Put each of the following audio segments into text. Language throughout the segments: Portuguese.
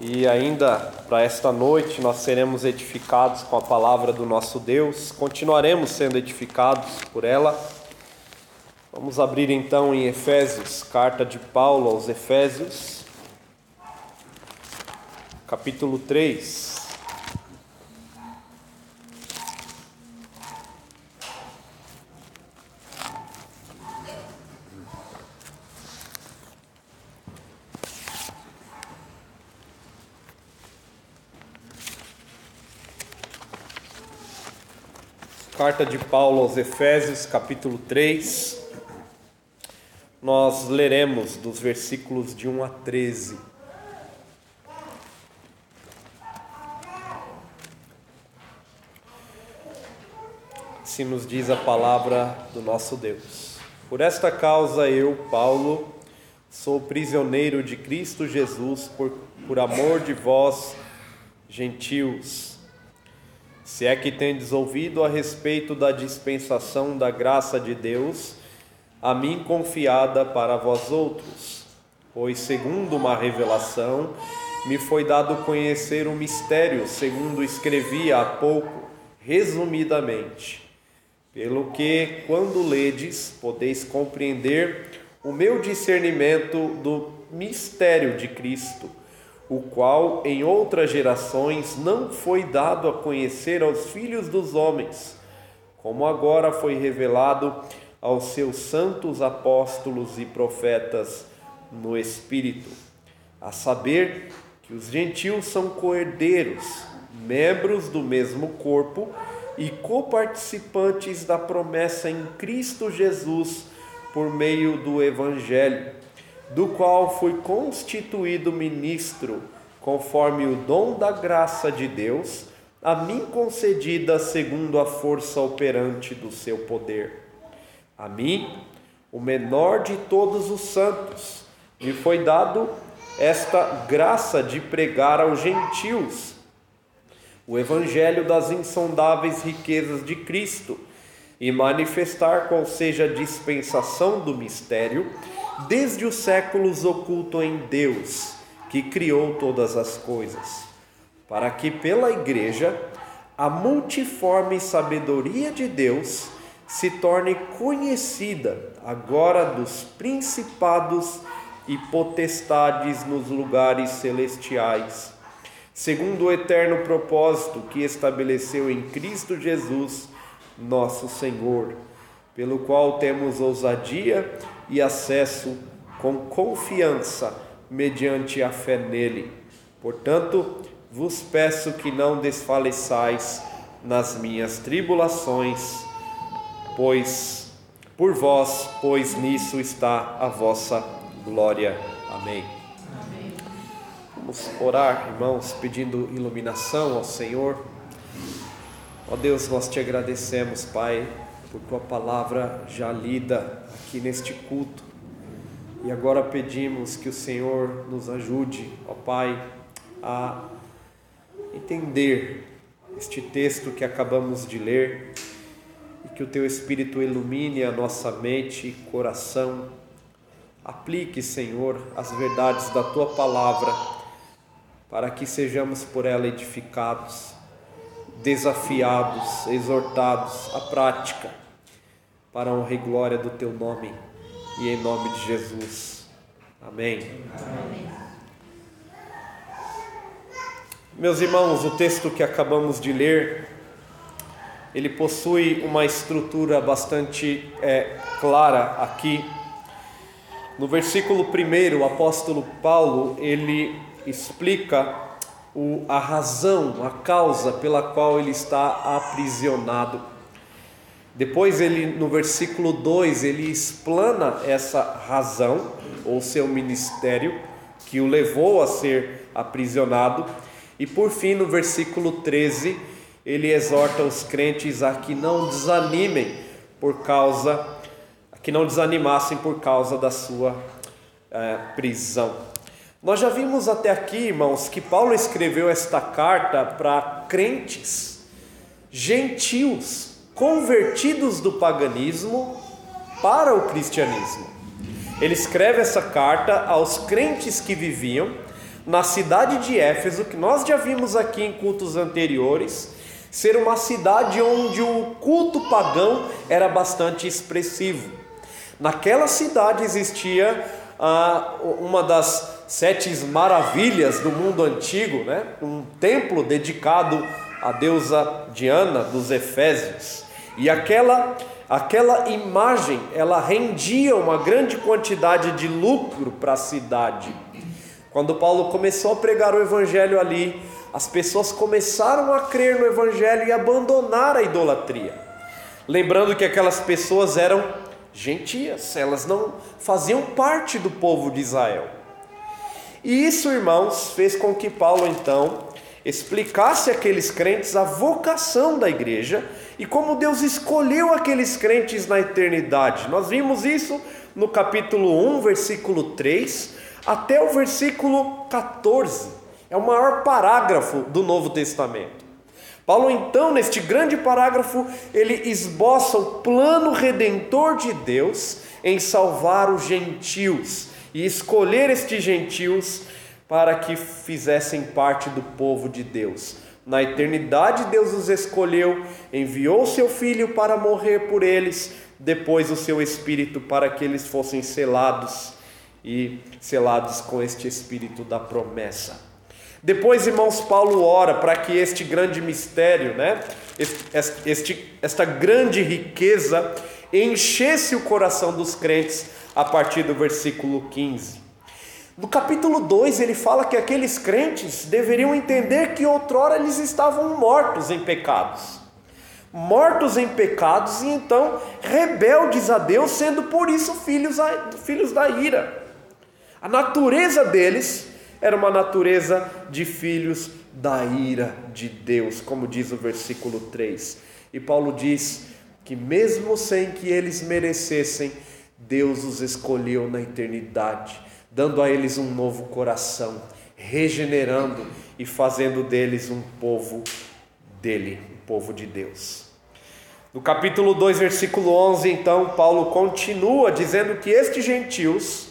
E ainda para esta noite nós seremos edificados com a palavra do nosso Deus, continuaremos sendo edificados por ela. Vamos abrir então em Efésios, carta de Paulo aos Efésios, capítulo 3. Carta de Paulo aos Efésios, capítulo 3. Nós leremos dos versículos de 1 a 13. Se nos diz a palavra do nosso Deus. Por esta causa eu, Paulo, sou prisioneiro de Cristo Jesus por, por amor de vós, gentios se é que tendes ouvido a respeito da dispensação da graça de Deus, a mim confiada para vós outros, pois segundo uma revelação me foi dado conhecer o mistério, segundo escrevi há pouco, resumidamente, pelo que, quando ledes, podeis compreender o meu discernimento do mistério de Cristo o qual em outras gerações não foi dado a conhecer aos filhos dos homens, como agora foi revelado aos seus santos apóstolos e profetas no Espírito, a saber que os gentios são coerdeiros, membros do mesmo corpo e coparticipantes da promessa em Cristo Jesus por meio do Evangelho do qual fui constituído ministro, conforme o dom da graça de Deus, a mim concedida segundo a força operante do seu poder. A mim, o menor de todos os santos, me foi dado esta graça de pregar aos gentios o evangelho das insondáveis riquezas de Cristo e manifestar qual seja a dispensação do mistério desde os séculos oculto em Deus, que criou todas as coisas, para que pela Igreja a multiforme sabedoria de Deus se torne conhecida agora dos principados e potestades nos lugares celestiais, segundo o eterno propósito que estabeleceu em Cristo Jesus, nosso Senhor, pelo qual temos ousadia e acesso com confiança mediante a fé nele. Portanto, vos peço que não desfaleçais nas minhas tribulações, pois por vós, pois nisso está a vossa glória. Amém. Amém. Vamos orar, irmãos, pedindo iluminação ao Senhor. Ó Deus, nós te agradecemos, Pai, por tua palavra já lida aqui neste culto. E agora pedimos que o Senhor nos ajude, ó Pai, a entender este texto que acabamos de ler e que o teu Espírito ilumine a nossa mente e coração. Aplique, Senhor, as verdades da tua palavra para que sejamos por ela edificados desafiados, exortados à prática, para a honra e glória do teu nome e em nome de Jesus. Amém. Amém. Meus irmãos, o texto que acabamos de ler, ele possui uma estrutura bastante é, clara aqui. No versículo 1, o apóstolo Paulo, ele explica o, a razão, a causa pela qual ele está aprisionado. Depois ele no versículo 2 ele explana essa razão ou seu ministério que o levou a ser aprisionado e por fim no versículo 13 ele exorta os crentes a que não desanimem por causa que não desanimassem por causa da sua é, prisão. Nós já vimos até aqui, irmãos, que Paulo escreveu esta carta para crentes, gentios, convertidos do paganismo para o cristianismo. Ele escreve essa carta aos crentes que viviam na cidade de Éfeso, que nós já vimos aqui em cultos anteriores, ser uma cidade onde o culto pagão era bastante expressivo. Naquela cidade existia ah, uma das sete maravilhas do mundo antigo, né? um templo dedicado à deusa Diana dos Efésios. E aquela aquela imagem, ela rendia uma grande quantidade de lucro para a cidade. Quando Paulo começou a pregar o evangelho ali, as pessoas começaram a crer no evangelho e abandonar a idolatria. Lembrando que aquelas pessoas eram gentias, elas não faziam parte do povo de Israel. E isso, irmãos, fez com que Paulo então explicasse àqueles crentes a vocação da igreja e como Deus escolheu aqueles crentes na eternidade. Nós vimos isso no capítulo 1, versículo 3, até o versículo 14. É o maior parágrafo do Novo Testamento. Paulo, então, neste grande parágrafo, ele esboça o plano redentor de Deus em salvar os gentios e escolher estes gentios para que fizessem parte do povo de Deus. Na eternidade, Deus os escolheu, enviou seu Filho para morrer por eles, depois o seu Espírito para que eles fossem selados e selados com este Espírito da promessa. Depois, irmãos, Paulo ora para que este grande mistério, né, este, esta grande riqueza, enchesse o coração dos crentes a partir do versículo 15. No capítulo 2, ele fala que aqueles crentes deveriam entender que outrora eles estavam mortos em pecados. Mortos em pecados e então rebeldes a Deus, sendo por isso filhos, filhos da ira. A natureza deles era uma natureza de filhos da ira de Deus, como diz o versículo 3. E Paulo diz que, mesmo sem que eles merecessem, Deus os escolheu na eternidade dando a eles um novo coração, regenerando e fazendo deles um povo dele, um povo de Deus. No capítulo 2, versículo 11, então, Paulo continua dizendo que estes gentios,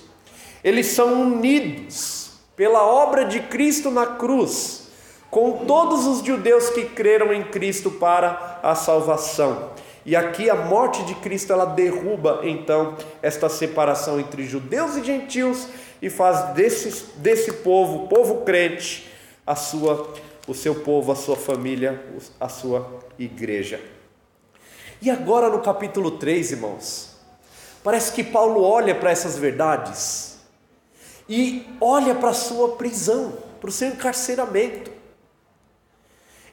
eles são unidos pela obra de Cristo na cruz, com todos os judeus que creram em Cristo para a salvação. E aqui a morte de Cristo ela derruba então esta separação entre judeus e gentios e faz desse, desse povo, povo crente, a sua, o seu povo, a sua família, a sua igreja. E agora no capítulo 3, irmãos, parece que Paulo olha para essas verdades e olha para a sua prisão, para o seu encarceramento.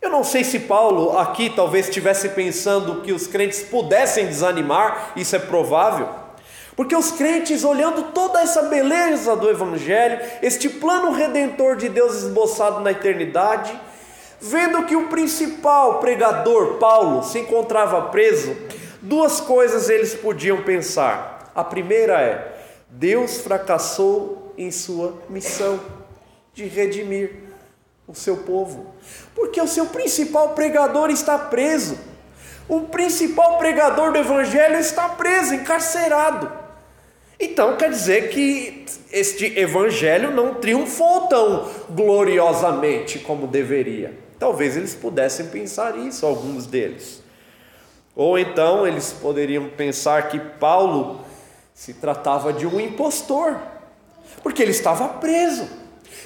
Eu não sei se Paulo aqui talvez estivesse pensando que os crentes pudessem desanimar, isso é provável. Porque os crentes, olhando toda essa beleza do Evangelho, este plano redentor de Deus esboçado na eternidade, vendo que o principal pregador, Paulo, se encontrava preso, duas coisas eles podiam pensar. A primeira é: Deus fracassou em sua missão de redimir o seu povo, porque o seu principal pregador está preso. O principal pregador do Evangelho está preso, encarcerado. Então quer dizer que este evangelho não triunfou tão gloriosamente como deveria. Talvez eles pudessem pensar isso, alguns deles. Ou então eles poderiam pensar que Paulo se tratava de um impostor, porque ele estava preso.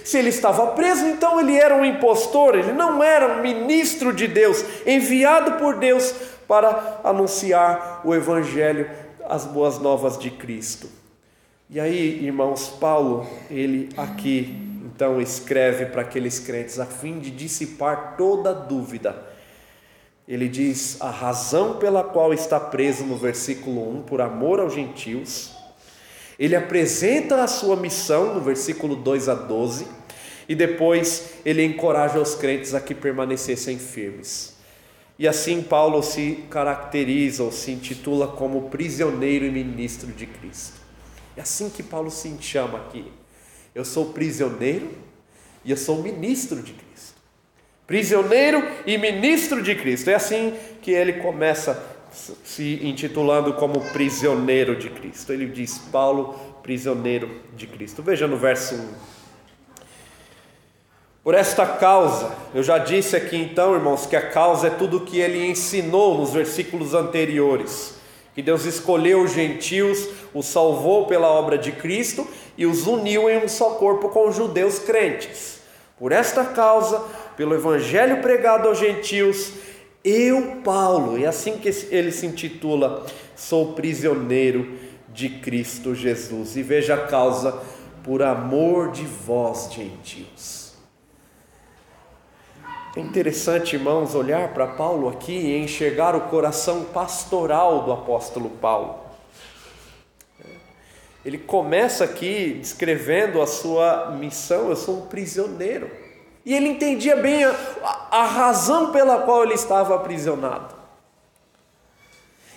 Se ele estava preso, então ele era um impostor, ele não era um ministro de Deus, enviado por Deus para anunciar o evangelho, as boas novas de Cristo. E aí, irmãos, Paulo, ele aqui então escreve para aqueles crentes a fim de dissipar toda dúvida. Ele diz a razão pela qual está preso no versículo 1, por amor aos gentios. Ele apresenta a sua missão no versículo 2 a 12, e depois ele encoraja os crentes a que permanecessem firmes. E assim Paulo se caracteriza ou se intitula como prisioneiro e ministro de Cristo. É assim que Paulo se chama aqui. Eu sou prisioneiro e eu sou ministro de Cristo. Prisioneiro e ministro de Cristo. É assim que ele começa se intitulando como prisioneiro de Cristo. Ele diz: Paulo, prisioneiro de Cristo. Veja no verso 1. Por esta causa, eu já disse aqui então, irmãos, que a causa é tudo o que ele ensinou nos versículos anteriores. Que Deus escolheu os gentios, os salvou pela obra de Cristo e os uniu em um só corpo com os judeus crentes. Por esta causa, pelo evangelho pregado aos gentios, eu, Paulo, e assim que ele se intitula, sou prisioneiro de Cristo Jesus. E veja a causa, por amor de vós, gentios. É interessante, irmãos, olhar para Paulo aqui e enxergar o coração pastoral do apóstolo Paulo. Ele começa aqui descrevendo a sua missão: eu sou um prisioneiro. E ele entendia bem a, a razão pela qual ele estava aprisionado.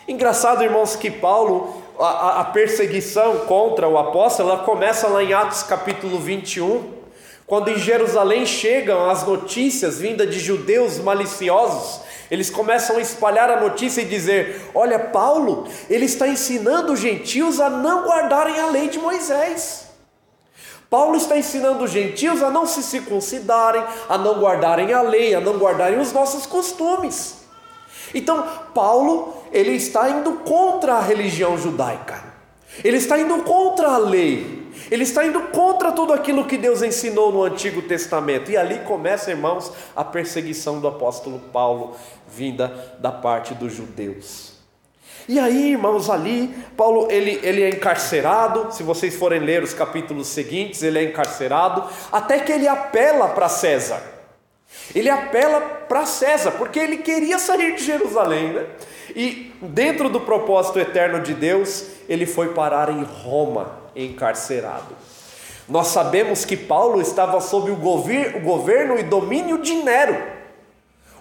Engraçado, irmãos, que Paulo, a, a perseguição contra o apóstolo, ela começa lá em Atos capítulo 21, quando em Jerusalém chegam as notícias vindas de judeus maliciosos eles começam a espalhar a notícia e dizer: Olha, Paulo, ele está ensinando os gentios a não guardarem a lei de Moisés. Paulo está ensinando os gentios a não se circuncidarem, a não guardarem a lei, a não guardarem os nossos costumes. Então, Paulo, ele está indo contra a religião judaica. Ele está indo contra a lei. Ele está indo contra tudo aquilo que Deus ensinou no Antigo Testamento. E ali começa, irmãos, a perseguição do apóstolo Paulo, vinda da parte dos judeus. E aí, irmãos, ali, Paulo ele, ele é encarcerado. Se vocês forem ler os capítulos seguintes, ele é encarcerado, até que ele apela para César. Ele apela para César, porque ele queria sair de Jerusalém, né? E dentro do propósito eterno de Deus, ele foi parar em Roma encarcerado. Nós sabemos que Paulo estava sob o, govir, o governo e domínio de Nero,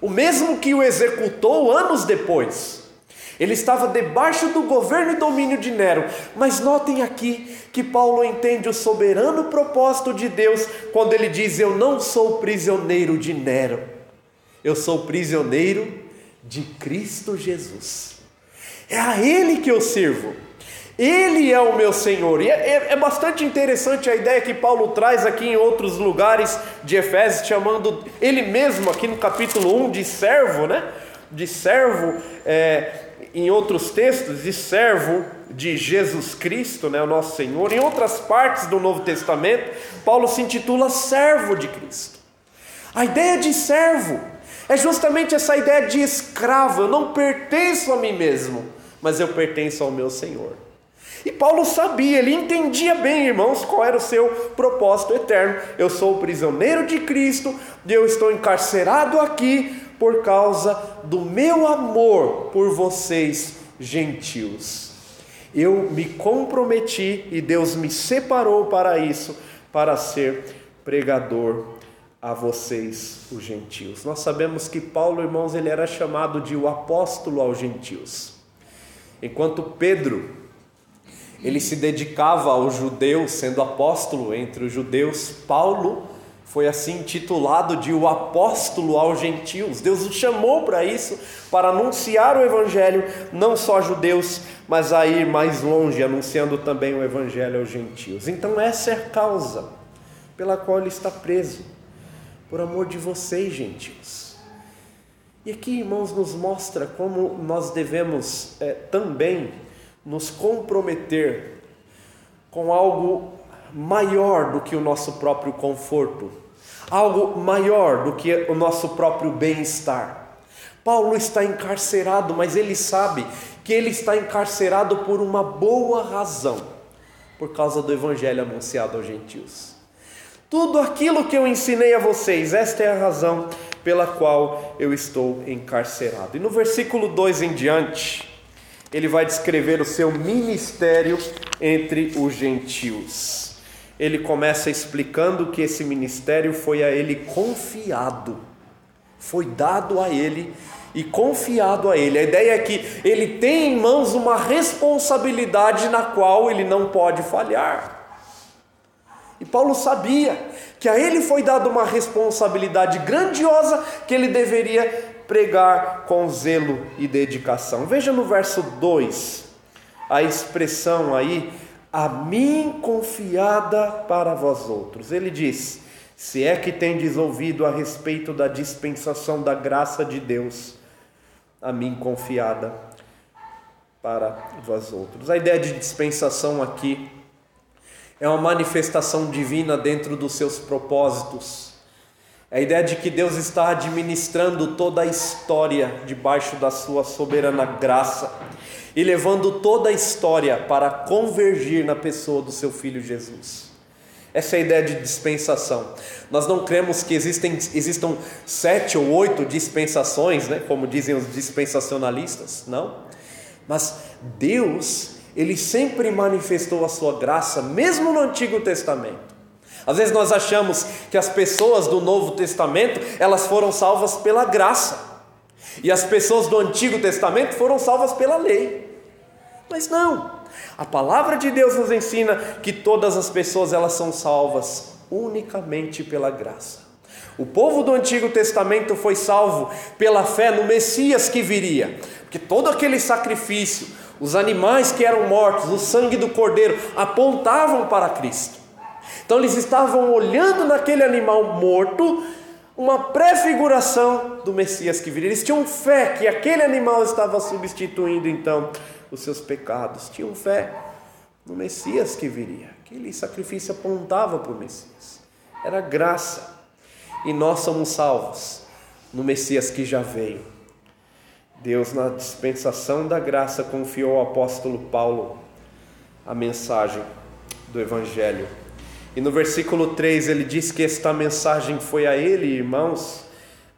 o mesmo que o executou anos depois. Ele estava debaixo do governo e domínio de Nero. Mas notem aqui que Paulo entende o soberano propósito de Deus quando ele diz: Eu não sou prisioneiro de Nero, eu sou prisioneiro de Cristo Jesus. É a Ele que eu sirvo. Ele é o meu Senhor. E é, é, é, bastante interessante a ideia que Paulo traz aqui em outros lugares de Efésios, chamando ele mesmo, aqui no capítulo 1, de servo, né? De servo, é, em outros textos, de servo de Jesus Cristo, né? O nosso Senhor. Em outras partes do Novo Testamento, Paulo se intitula servo de Cristo. A ideia de servo é justamente essa ideia de escravo. Eu não pertenço a mim mesmo, mas eu pertenço ao meu Senhor. E Paulo sabia, ele entendia bem, irmãos, qual era o seu propósito eterno. Eu sou prisioneiro de Cristo, eu estou encarcerado aqui por causa do meu amor por vocês, gentios. Eu me comprometi e Deus me separou para isso, para ser pregador a vocês, os gentios. Nós sabemos que Paulo, irmãos, ele era chamado de o apóstolo aos gentios. Enquanto Pedro, ele se dedicava aos judeus, sendo apóstolo entre os judeus. Paulo foi assim titulado de o apóstolo aos gentios. Deus o chamou para isso, para anunciar o evangelho não só a judeus, mas a ir mais longe, anunciando também o evangelho aos gentios. Então essa é a causa pela qual ele está preso, por amor de vocês, gentios. E aqui, irmãos, nos mostra como nós devemos é, também nos comprometer com algo maior do que o nosso próprio conforto, algo maior do que o nosso próprio bem-estar. Paulo está encarcerado, mas ele sabe que ele está encarcerado por uma boa razão, por causa do evangelho anunciado aos gentios. Tudo aquilo que eu ensinei a vocês, esta é a razão pela qual eu estou encarcerado. E no versículo 2 em diante, ele vai descrever o seu ministério entre os gentios. Ele começa explicando que esse ministério foi a ele confiado, foi dado a ele e confiado a ele. A ideia é que ele tem em mãos uma responsabilidade na qual ele não pode falhar. E Paulo sabia que a ele foi dada uma responsabilidade grandiosa que ele deveria pregar com zelo e dedicação. Veja no verso 2 a expressão aí, a mim confiada para vós outros. Ele diz: se é que tendes ouvido a respeito da dispensação da graça de Deus, a mim confiada para vós outros. A ideia de dispensação aqui é uma manifestação divina dentro dos seus propósitos. A ideia de que Deus está administrando toda a história debaixo da sua soberana graça e levando toda a história para convergir na pessoa do seu filho Jesus. Essa é a ideia de dispensação. Nós não cremos que existem, existam sete ou oito dispensações, né, como dizem os dispensacionalistas, não. Mas Deus, Ele sempre manifestou a sua graça, mesmo no Antigo Testamento. Às vezes nós achamos que as pessoas do Novo Testamento, elas foram salvas pela graça. E as pessoas do Antigo Testamento foram salvas pela lei. Mas não. A palavra de Deus nos ensina que todas as pessoas elas são salvas unicamente pela graça. O povo do Antigo Testamento foi salvo pela fé no Messias que viria, porque todo aquele sacrifício, os animais que eram mortos, o sangue do cordeiro apontavam para Cristo. Então eles estavam olhando naquele animal morto uma prefiguração do Messias que viria. Eles tinham fé que aquele animal estava substituindo então os seus pecados. Tinham fé no Messias que viria. Aquele sacrifício apontava para o Messias. Era graça. E nós somos salvos no Messias que já veio. Deus, na dispensação da graça, confiou ao apóstolo Paulo a mensagem do Evangelho. E no versículo 3 ele diz que esta mensagem foi a ele, irmãos,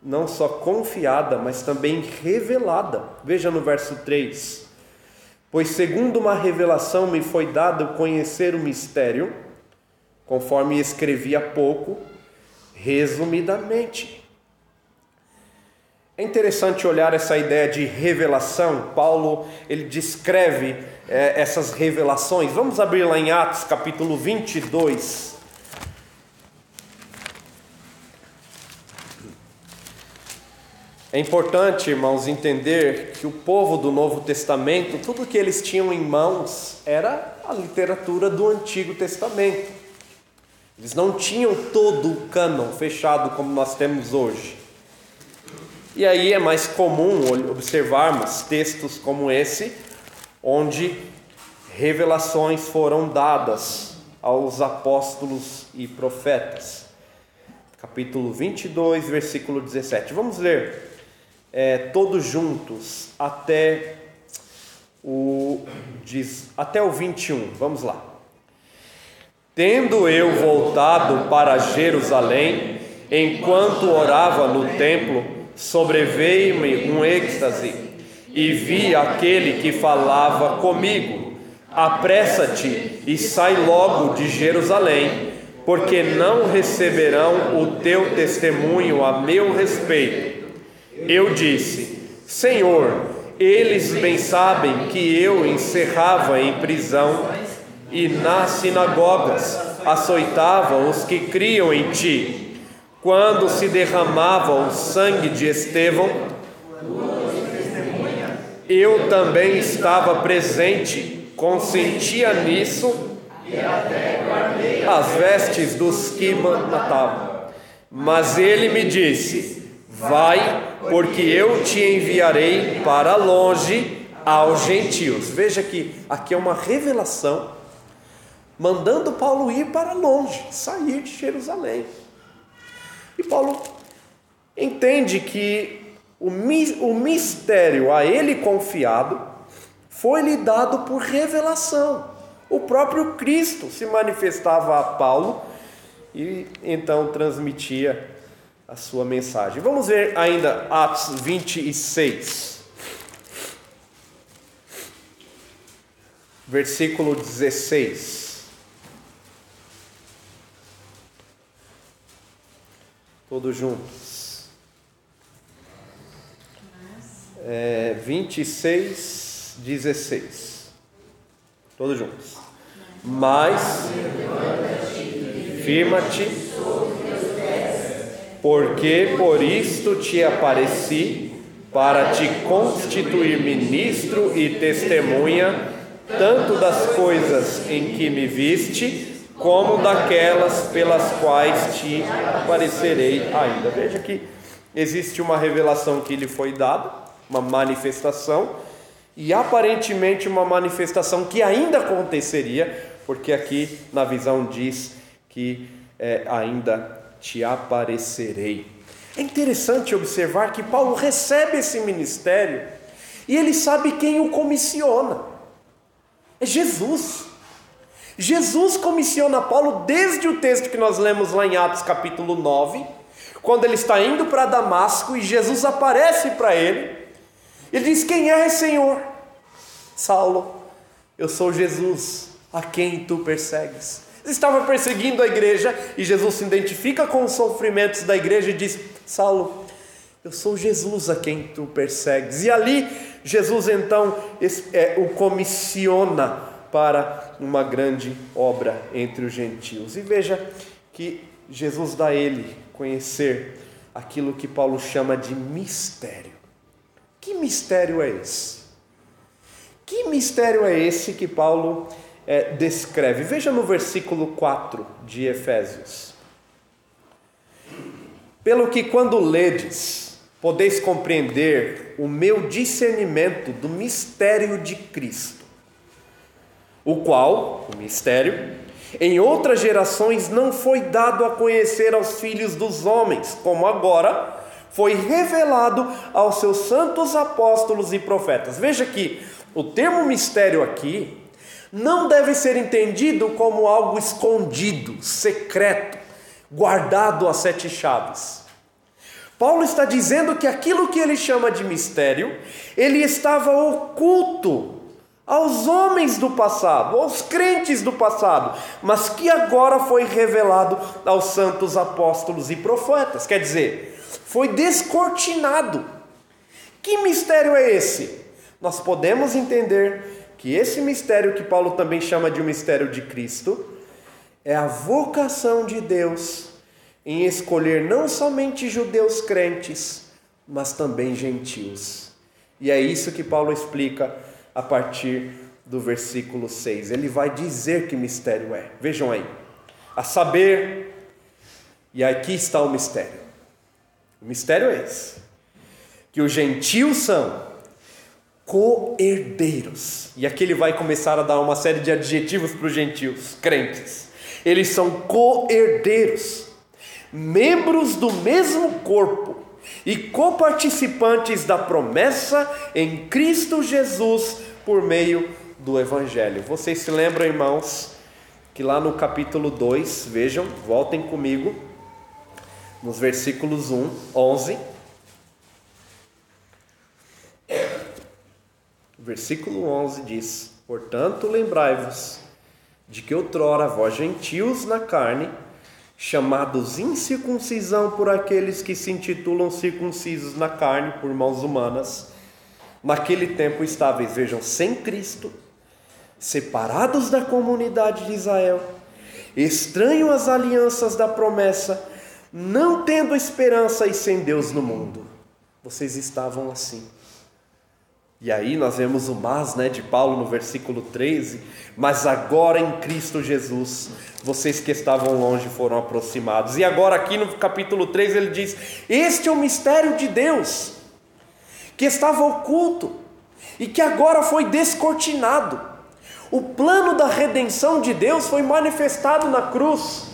não só confiada, mas também revelada. Veja no verso 3: Pois, segundo uma revelação, me foi dado conhecer o mistério, conforme escrevi há pouco, resumidamente. É interessante olhar essa ideia de revelação. Paulo ele descreve é, essas revelações. Vamos abrir lá em Atos capítulo 22. É importante, irmãos, entender que o povo do Novo Testamento, tudo que eles tinham em mãos era a literatura do Antigo Testamento. Eles não tinham todo o cânon fechado como nós temos hoje. E aí é mais comum observarmos textos como esse, onde revelações foram dadas aos apóstolos e profetas. Capítulo 22, versículo 17. Vamos ler é, todos juntos até o, diz, até o 21. Vamos lá. Tendo eu voltado para Jerusalém, enquanto orava no templo, sobreveio-me um êxtase e vi aquele que falava comigo: Apressa-te e sai logo de Jerusalém, porque não receberão o teu testemunho a meu respeito. Eu disse: Senhor, eles bem sabem que eu encerrava em prisão e nas sinagogas açoitava os que criam em ti. Quando se derramava o sangue de Estevão, eu também estava presente, consentia nisso as vestes dos que matavam. Mas ele me disse: Vai, porque eu te enviarei para longe aos gentios. Veja que aqui é uma revelação mandando Paulo ir para longe, sair de Jerusalém. E Paulo entende que o mistério a ele confiado foi-lhe dado por revelação. O próprio Cristo se manifestava a Paulo e então transmitia a sua mensagem. Vamos ver ainda Atos 26, versículo 16. Todos juntos. É, 26, 16. Todos juntos. Mas, firma-te porque por isto te apareci, para te constituir ministro e testemunha, tanto das coisas em que me viste, como daquelas pelas quais te aparecerei ainda. Veja que existe uma revelação que lhe foi dada, uma manifestação, e aparentemente uma manifestação que ainda aconteceria, porque aqui na visão diz que é, ainda te aparecerei. É interessante observar que Paulo recebe esse ministério e ele sabe quem o comissiona. É Jesus. Jesus comissiona Paulo desde o texto que nós lemos lá em Atos capítulo 9, quando ele está indo para Damasco e Jesus aparece para ele. Ele diz: Quem é, Senhor? Saulo, eu sou Jesus, a quem tu persegues. Estava perseguindo a igreja e Jesus se identifica com os sofrimentos da igreja e diz: Saulo, eu sou Jesus a quem tu persegues. E ali Jesus então é, o comissiona para uma grande obra entre os gentios. E veja que Jesus dá a ele conhecer aquilo que Paulo chama de mistério. Que mistério é esse? Que mistério é esse que Paulo é, descreve? Veja no versículo 4 de Efésios. Pelo que quando ledes, podeis compreender o meu discernimento do mistério de Cristo o qual, o mistério, em outras gerações não foi dado a conhecer aos filhos dos homens, como agora foi revelado aos seus santos apóstolos e profetas. Veja que o termo mistério aqui não deve ser entendido como algo escondido, secreto, guardado a sete chaves. Paulo está dizendo que aquilo que ele chama de mistério, ele estava oculto aos homens do passado, aos crentes do passado, mas que agora foi revelado aos santos apóstolos e profetas. Quer dizer, foi descortinado. Que mistério é esse? Nós podemos entender que esse mistério, que Paulo também chama de um mistério de Cristo, é a vocação de Deus em escolher não somente judeus crentes, mas também gentios. E é isso que Paulo explica a partir do versículo 6. Ele vai dizer que mistério é. Vejam aí. A saber, e aqui está o mistério. O mistério é esse: que os gentios são co-herdeiros. E aqui ele vai começar a dar uma série de adjetivos para os gentios, crentes. Eles são co-herdeiros, membros do mesmo corpo e coparticipantes da promessa em Cristo Jesus por meio do Evangelho. Vocês se lembram, irmãos, que lá no capítulo 2, vejam, voltem comigo, nos versículos 1, 11. Versículo 11 diz: Portanto, lembrai-vos de que outrora vós gentios na carne chamados incircuncisão por aqueles que se intitulam circuncisos na carne por mãos humanas, naquele tempo estáveis, vejam, sem Cristo, separados da comunidade de Israel, estranhos às alianças da promessa, não tendo esperança e sem Deus no mundo. Vocês estavam assim. E aí nós vemos o mas né, de Paulo no versículo 13, mas agora em Cristo Jesus, vocês que estavam longe foram aproximados. E agora aqui no capítulo 3 ele diz: Este é o mistério de Deus, que estava oculto e que agora foi descortinado. O plano da redenção de Deus foi manifestado na cruz.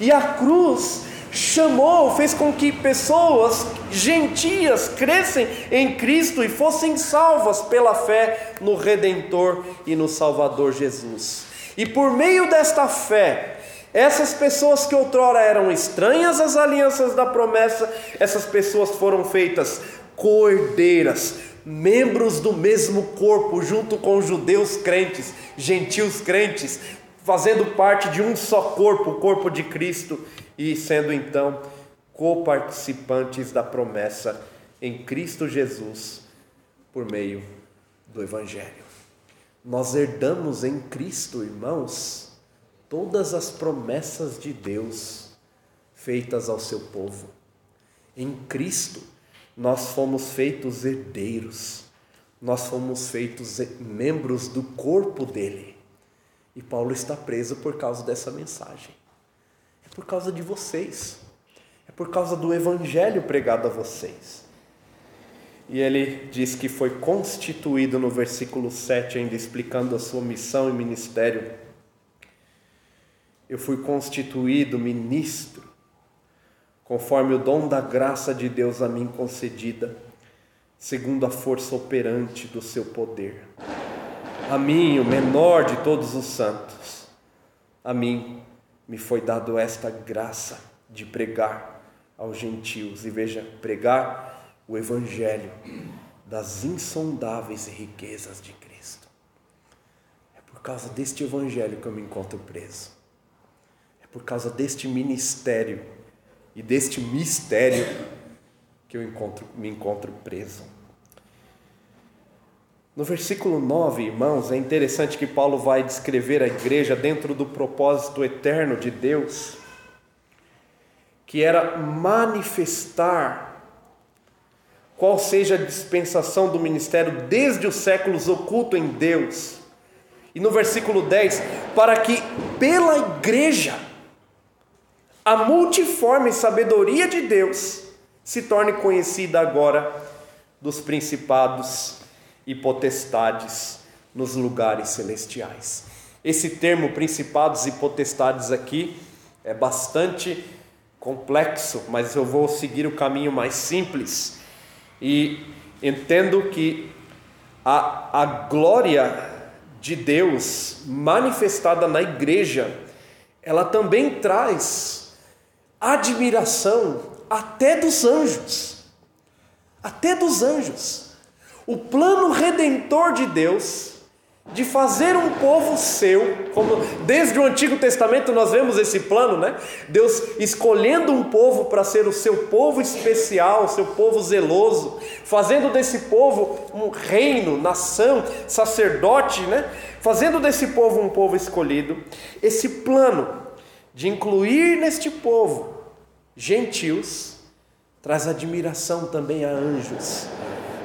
E a cruz chamou, fez com que pessoas gentias crescem em Cristo e fossem salvas pela fé no Redentor e no Salvador Jesus. E por meio desta fé, essas pessoas que outrora eram estranhas às alianças da promessa, essas pessoas foram feitas cordeiras, membros do mesmo corpo, junto com judeus crentes, gentios crentes, fazendo parte de um só corpo, o corpo de Cristo e sendo então coparticipantes da promessa em Cristo Jesus por meio do Evangelho. Nós herdamos em Cristo, irmãos, todas as promessas de Deus feitas ao seu povo. Em Cristo, nós fomos feitos herdeiros, nós fomos feitos membros do corpo dele. E Paulo está preso por causa dessa mensagem. É por causa de vocês. É por causa do evangelho pregado a vocês. E ele diz que foi constituído no versículo 7, ainda explicando a sua missão e ministério. Eu fui constituído ministro, conforme o dom da graça de Deus a mim concedida, segundo a força operante do seu poder. A mim, o menor de todos os santos, a mim me foi dado esta graça de pregar aos gentios. E veja, pregar o evangelho das insondáveis riquezas de Cristo. É por causa deste evangelho que eu me encontro preso. É por causa deste ministério e deste mistério que eu encontro, me encontro preso. No versículo 9, irmãos, é interessante que Paulo vai descrever a igreja dentro do propósito eterno de Deus, que era manifestar qual seja a dispensação do ministério desde os séculos oculto em Deus. E no versículo 10, para que pela igreja a multiforme sabedoria de Deus se torne conhecida agora dos principados e potestades nos lugares celestiais. Esse termo principados e potestades aqui é bastante complexo, mas eu vou seguir o caminho mais simples e entendo que a, a glória de Deus manifestada na igreja, ela também traz admiração até dos anjos. Até dos anjos o plano redentor de Deus de fazer um povo seu, como desde o Antigo Testamento nós vemos esse plano, né? Deus escolhendo um povo para ser o seu povo especial, o seu povo zeloso, fazendo desse povo um reino, nação, sacerdote, né? Fazendo desse povo um povo escolhido. Esse plano de incluir neste povo gentios traz admiração também a anjos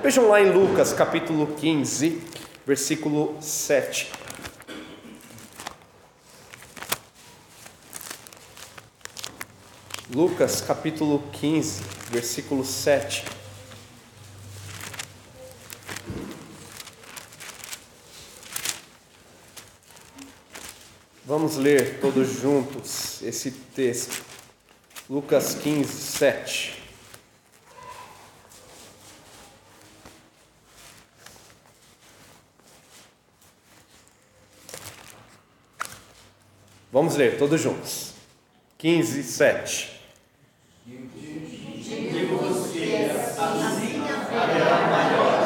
Vejam lá em Lucas capítulo 15, versículo 7. Lucas capítulo 15, versículo 7. Vamos ler todos juntos esse texto. Lucas 15, 7. Vamos ler todos juntos. 15, 7. Digo-vos que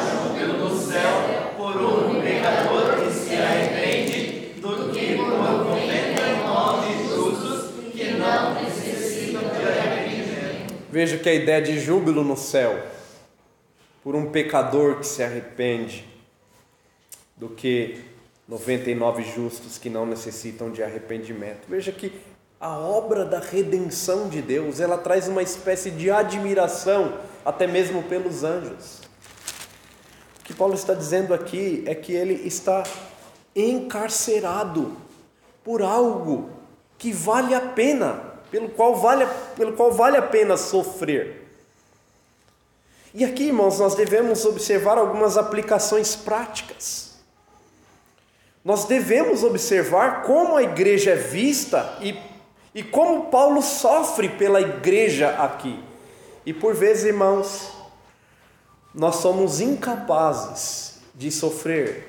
júbilo no céu por um pecador que se arrepende do que por noventa nove justos que não de. Veja que a ideia de júbilo no céu por um pecador que se arrepende do que 99 justos que não necessitam de arrependimento. Veja que a obra da redenção de Deus, ela traz uma espécie de admiração até mesmo pelos anjos. O que Paulo está dizendo aqui é que ele está encarcerado por algo que vale a pena, pelo qual vale, pelo qual vale a pena sofrer. E aqui, irmãos, nós devemos observar algumas aplicações práticas. Nós devemos observar como a igreja é vista e, e como Paulo sofre pela igreja aqui. E por vezes, irmãos, nós somos incapazes de sofrer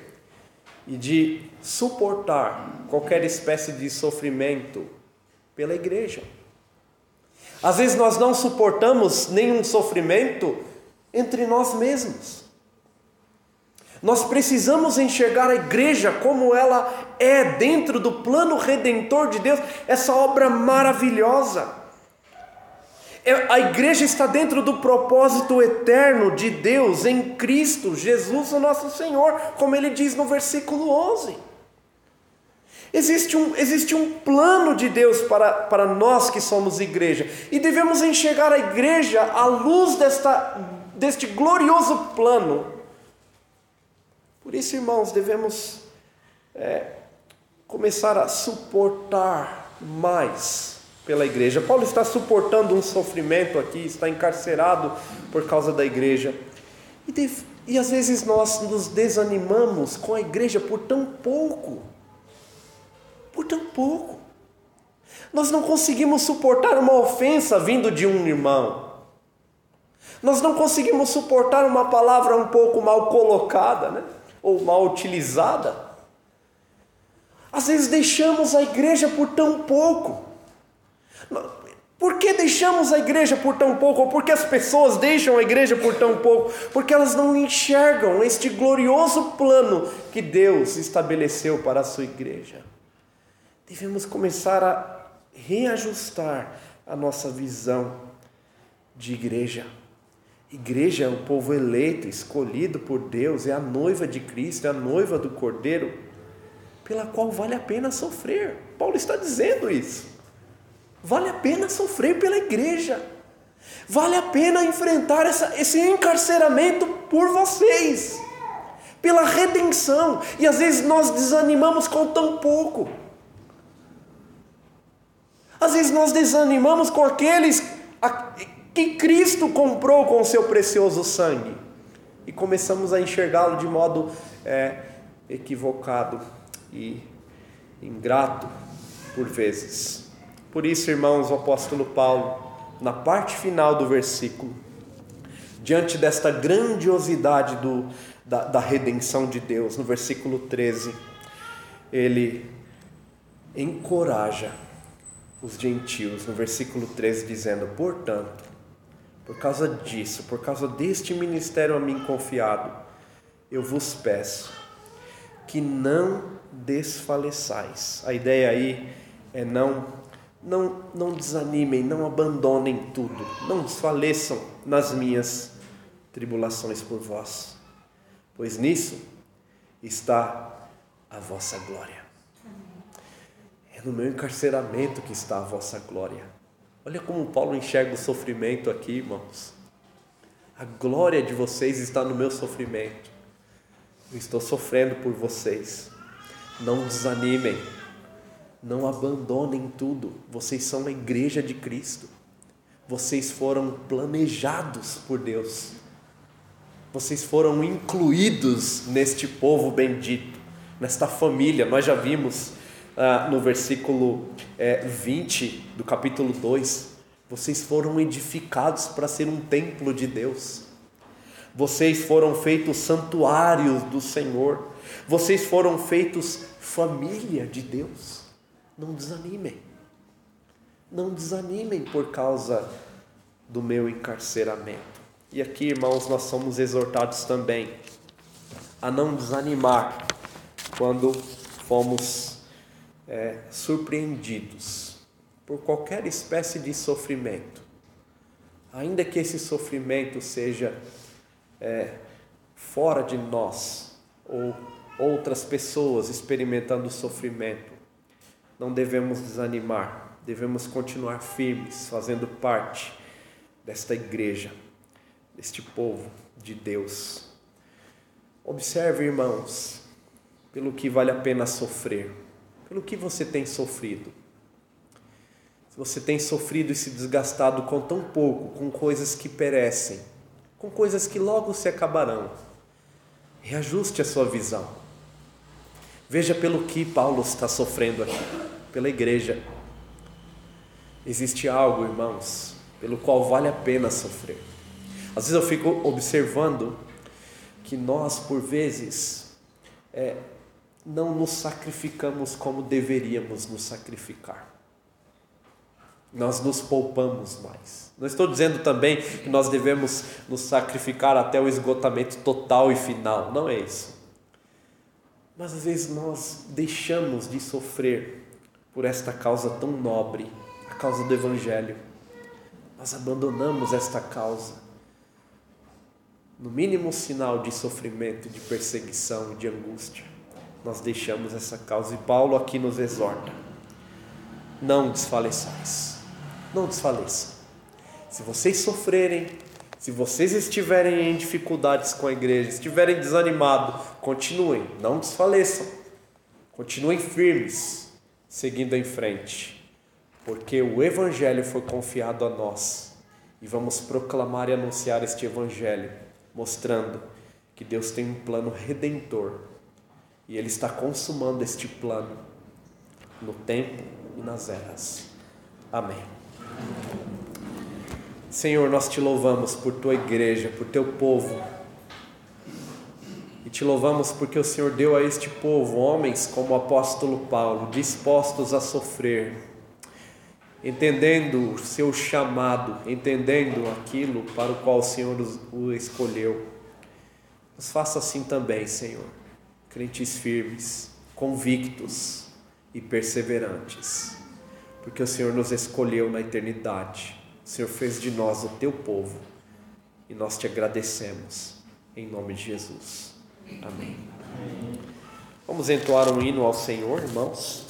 e de suportar qualquer espécie de sofrimento pela igreja. Às vezes nós não suportamos nenhum sofrimento entre nós mesmos. Nós precisamos enxergar a igreja como ela é dentro do plano redentor de Deus, essa obra maravilhosa. É, a igreja está dentro do propósito eterno de Deus em Cristo Jesus, o nosso Senhor, como ele diz no versículo 11. Existe um, existe um plano de Deus para, para nós que somos igreja, e devemos enxergar a igreja à luz desta, deste glorioso plano por isso, irmãos, devemos é, começar a suportar mais pela igreja. Paulo está suportando um sofrimento aqui, está encarcerado por causa da igreja. E, e às vezes nós nos desanimamos com a igreja por tão pouco. Por tão pouco. Nós não conseguimos suportar uma ofensa vindo de um irmão. Nós não conseguimos suportar uma palavra um pouco mal colocada, né? Ou mal utilizada. Às vezes deixamos a igreja por tão pouco. Por que deixamos a igreja por tão pouco? Ou por que as pessoas deixam a igreja por tão pouco? Porque elas não enxergam este glorioso plano que Deus estabeleceu para a sua igreja. Devemos começar a reajustar a nossa visão de igreja. Igreja é o povo eleito, escolhido por Deus, é a noiva de Cristo, é a noiva do Cordeiro, pela qual vale a pena sofrer. Paulo está dizendo isso. Vale a pena sofrer pela igreja. Vale a pena enfrentar essa, esse encarceramento por vocês, pela redenção. E às vezes nós desanimamos com tão pouco. Às vezes nós desanimamos com aqueles que Cristo comprou com o seu precioso sangue e começamos a enxergá-lo de modo é, equivocado e ingrato por vezes. Por isso, irmãos, o apóstolo Paulo, na parte final do versículo, diante desta grandiosidade do, da, da redenção de Deus, no versículo 13, ele encoraja os gentios, no versículo 13, dizendo: Portanto, por causa disso, por causa deste ministério a mim confiado, eu vos peço que não desfaleçais. A ideia aí é não não, não desanimem, não abandonem tudo, não desfaleçam nas minhas tribulações por vós, pois nisso está a vossa glória. É no meu encarceramento que está a vossa glória. Olha como Paulo enxerga o sofrimento aqui, irmãos. A glória de vocês está no meu sofrimento. Eu estou sofrendo por vocês. Não desanimem. Não abandonem tudo. Vocês são a igreja de Cristo. Vocês foram planejados por Deus. Vocês foram incluídos neste povo bendito, nesta família. Nós já vimos ah, no versículo é, 20 do capítulo 2: vocês foram edificados para ser um templo de Deus. Vocês foram feitos santuários do Senhor. Vocês foram feitos família de Deus. Não desanimem. Não desanimem por causa do meu encarceramento. E aqui, irmãos, nós somos exortados também a não desanimar quando fomos é, surpreendidos por qualquer espécie de sofrimento. Ainda que esse sofrimento seja é, fora de nós ou outras pessoas experimentando sofrimento, não devemos desanimar, devemos continuar firmes, fazendo parte desta igreja, deste povo de Deus. Observe, irmãos, pelo que vale a pena sofrer, pelo que você tem sofrido. Se você tem sofrido e se desgastado com tão pouco, com coisas que perecem, com coisas que logo se acabarão, reajuste a sua visão Veja pelo que Paulo está sofrendo aqui, pela igreja. Existe algo, irmãos, pelo qual vale a pena sofrer. Às vezes eu fico observando que nós, por vezes, é, não nos sacrificamos como deveríamos nos sacrificar. Nós nos poupamos mais. Não estou dizendo também que nós devemos nos sacrificar até o esgotamento total e final, não é isso. Mas às vezes nós deixamos de sofrer por esta causa tão nobre, a causa do Evangelho. Nós abandonamos esta causa. No mínimo sinal de sofrimento, de perseguição, de angústia, nós deixamos essa causa. E Paulo aqui nos exorta: não desfaleçais, não desfaleçam. Se vocês sofrerem, se vocês estiverem em dificuldades com a igreja, estiverem desanimados, continuem, não desfaleçam. Continuem firmes, seguindo em frente, porque o Evangelho foi confiado a nós e vamos proclamar e anunciar este Evangelho, mostrando que Deus tem um plano redentor e Ele está consumando este plano no tempo e nas eras. Amém. Senhor, nós te louvamos por tua igreja, por teu povo. E te louvamos porque o Senhor deu a este povo homens como o apóstolo Paulo, dispostos a sofrer, entendendo o seu chamado, entendendo aquilo para o qual o Senhor o escolheu. Nos faça assim também, Senhor, crentes firmes, convictos e perseverantes, porque o Senhor nos escolheu na eternidade o Senhor fez de nós o teu povo e nós te agradecemos em nome de Jesus. Amém. Vamos entoar um hino ao Senhor, irmãos.